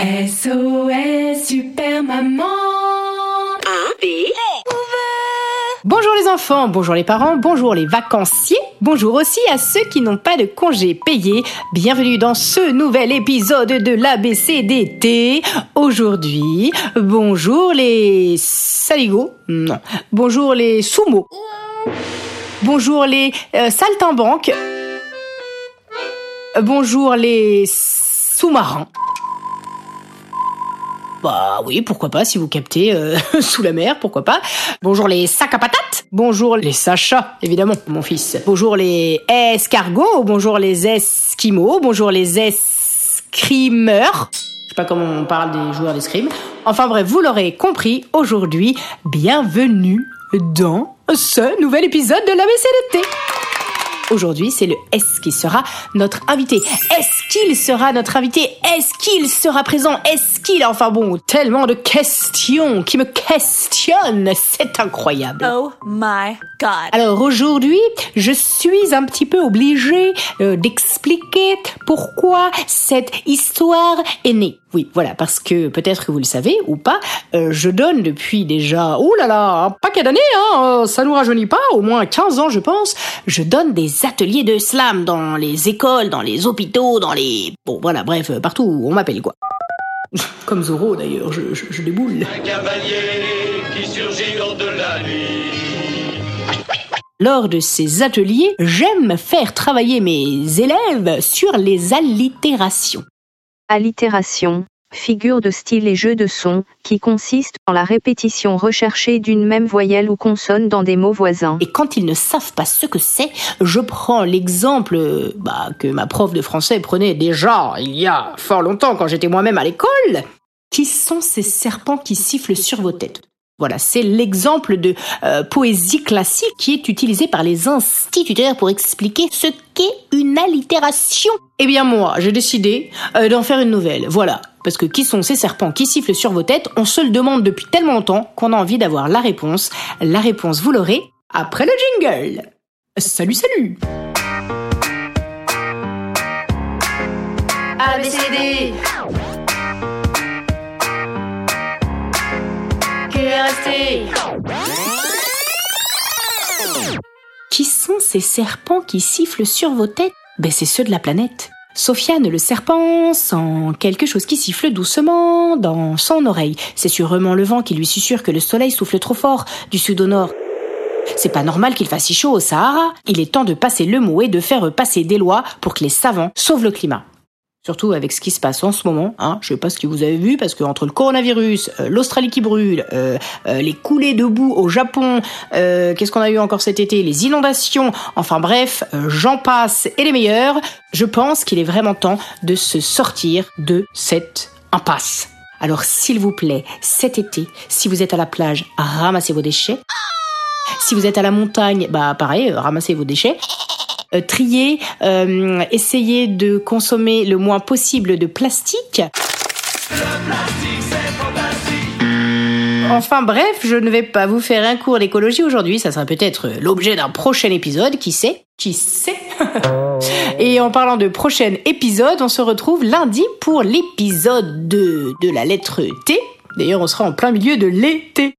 SOS Super Maman Bonjour les enfants, bonjour les parents, bonjour les vacanciers, bonjour aussi à ceux qui n'ont pas de congés payés. Bienvenue dans ce nouvel épisode de l'ABCDT. Aujourd'hui, bonjour les saligots, non, bonjour les sumo, bonjour les euh, saltimbanques, bonjour les sous-marins. Bah oui, pourquoi pas, si vous captez euh, sous la mer, pourquoi pas. Bonjour les sacs à patates. Bonjour les Sacha, évidemment, mon fils. Bonjour les escargots. Bonjour les esquimaux. Bonjour les escrimeurs. Je sais pas comment on parle des joueurs d'escrime. Enfin bref, vous l'aurez compris, aujourd'hui, bienvenue dans ce nouvel épisode de l'ABCDT. Aujourd'hui, c'est le S qui sera notre invité? Est-ce qu'il sera notre invité? Est-ce qu'il sera présent? Est-ce qu'il... Enfin bon, tellement de questions qui me questionnent. C'est incroyable. Oh my god Alors aujourd'hui, je suis un petit peu obligée euh, d'expliquer pourquoi cette histoire est née. Oui, voilà, parce que peut-être que vous le savez ou pas, euh, je donne depuis déjà, oh là là, un paquet d'années, hein, euh, ça nous rajeunit pas, au moins 15 ans je pense, je donne des ateliers de slam dans les écoles, dans les hôpitaux, dans les... Bon voilà, bref, partout où on m'appelle quoi. Comme Zoro d'ailleurs, je, je, je déboule. Un cavalier qui surgit lors de la nuit. Lors de ces ateliers, j'aime faire travailler mes élèves sur les allitérations. Allitération, figure de style et jeu de son, qui consiste en la répétition recherchée d'une même voyelle ou consonne dans des mots voisins. Et quand ils ne savent pas ce que c'est, je prends l'exemple euh, bah, que ma prof de français prenait déjà il y a fort longtemps quand j'étais moi-même à l'école. Qui sont ces serpents qui sifflent sur vos têtes voilà, c'est l'exemple de euh, poésie classique qui est utilisé par les instituteurs pour expliquer ce qu'est une allitération. Eh bien moi, j'ai décidé euh, d'en faire une nouvelle. Voilà, parce que qui sont ces serpents qui sifflent sur vos têtes On se le demande depuis tellement longtemps qu'on a envie d'avoir la réponse. La réponse, vous l'aurez après le jingle. Salut, salut ABCD Qui sont ces serpents qui sifflent sur vos têtes? Ben c'est ceux de la planète. Sofiane le serpent sent quelque chose qui siffle doucement dans son oreille. C'est sûrement le vent qui lui susurre que le soleil souffle trop fort du sud au nord. C'est pas normal qu'il fasse si chaud au Sahara. Il est temps de passer le mot et de faire passer des lois pour que les savants sauvent le climat. Surtout avec ce qui se passe en ce moment, hein. Je sais pas ce que vous avez vu parce que entre le coronavirus, euh, l'Australie qui brûle, euh, euh, les coulées de boue au Japon, qu'est-ce qu'on a eu encore cet été, les inondations, enfin bref, j'en passe et les meilleurs. Je pense qu'il est vraiment temps de se sortir de cette impasse. Alors s'il vous plaît, cet été, si vous êtes à la plage, ramassez vos déchets. Si vous êtes à la montagne, bah pareil, ramassez vos déchets. Euh, trier, euh, essayez de consommer le moins possible de plastique. Enfin bref, je ne vais pas vous faire un cours d'écologie aujourd'hui, ça sera peut-être l'objet d'un prochain épisode, qui sait? Qui sait? Et en parlant de prochain épisode, on se retrouve lundi pour l'épisode 2 de la lettre T. D'ailleurs, on sera en plein milieu de l'été.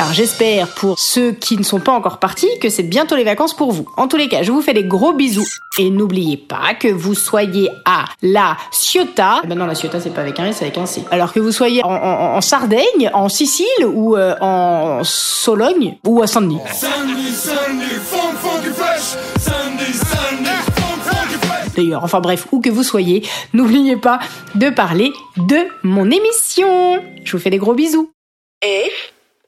Alors j'espère pour ceux qui ne sont pas encore partis que c'est bientôt les vacances pour vous. En tous les cas, je vous fais des gros bisous. Et n'oubliez pas que vous soyez à la Ciotat. Ben non, la Ciotat c'est pas avec un S, c'est avec un C. Alors que vous soyez en, en- en Sardaigne, en Sicile ou euh, en Sologne ou à Saint-Denis. Sunday, Sunday, funk, funky fresh. Sunday, Sunday, funk, funky fresh. D'ailleurs, enfin bref, où que vous soyez, n'oubliez pas de parler de mon émission. Je vous fais des gros bisous. F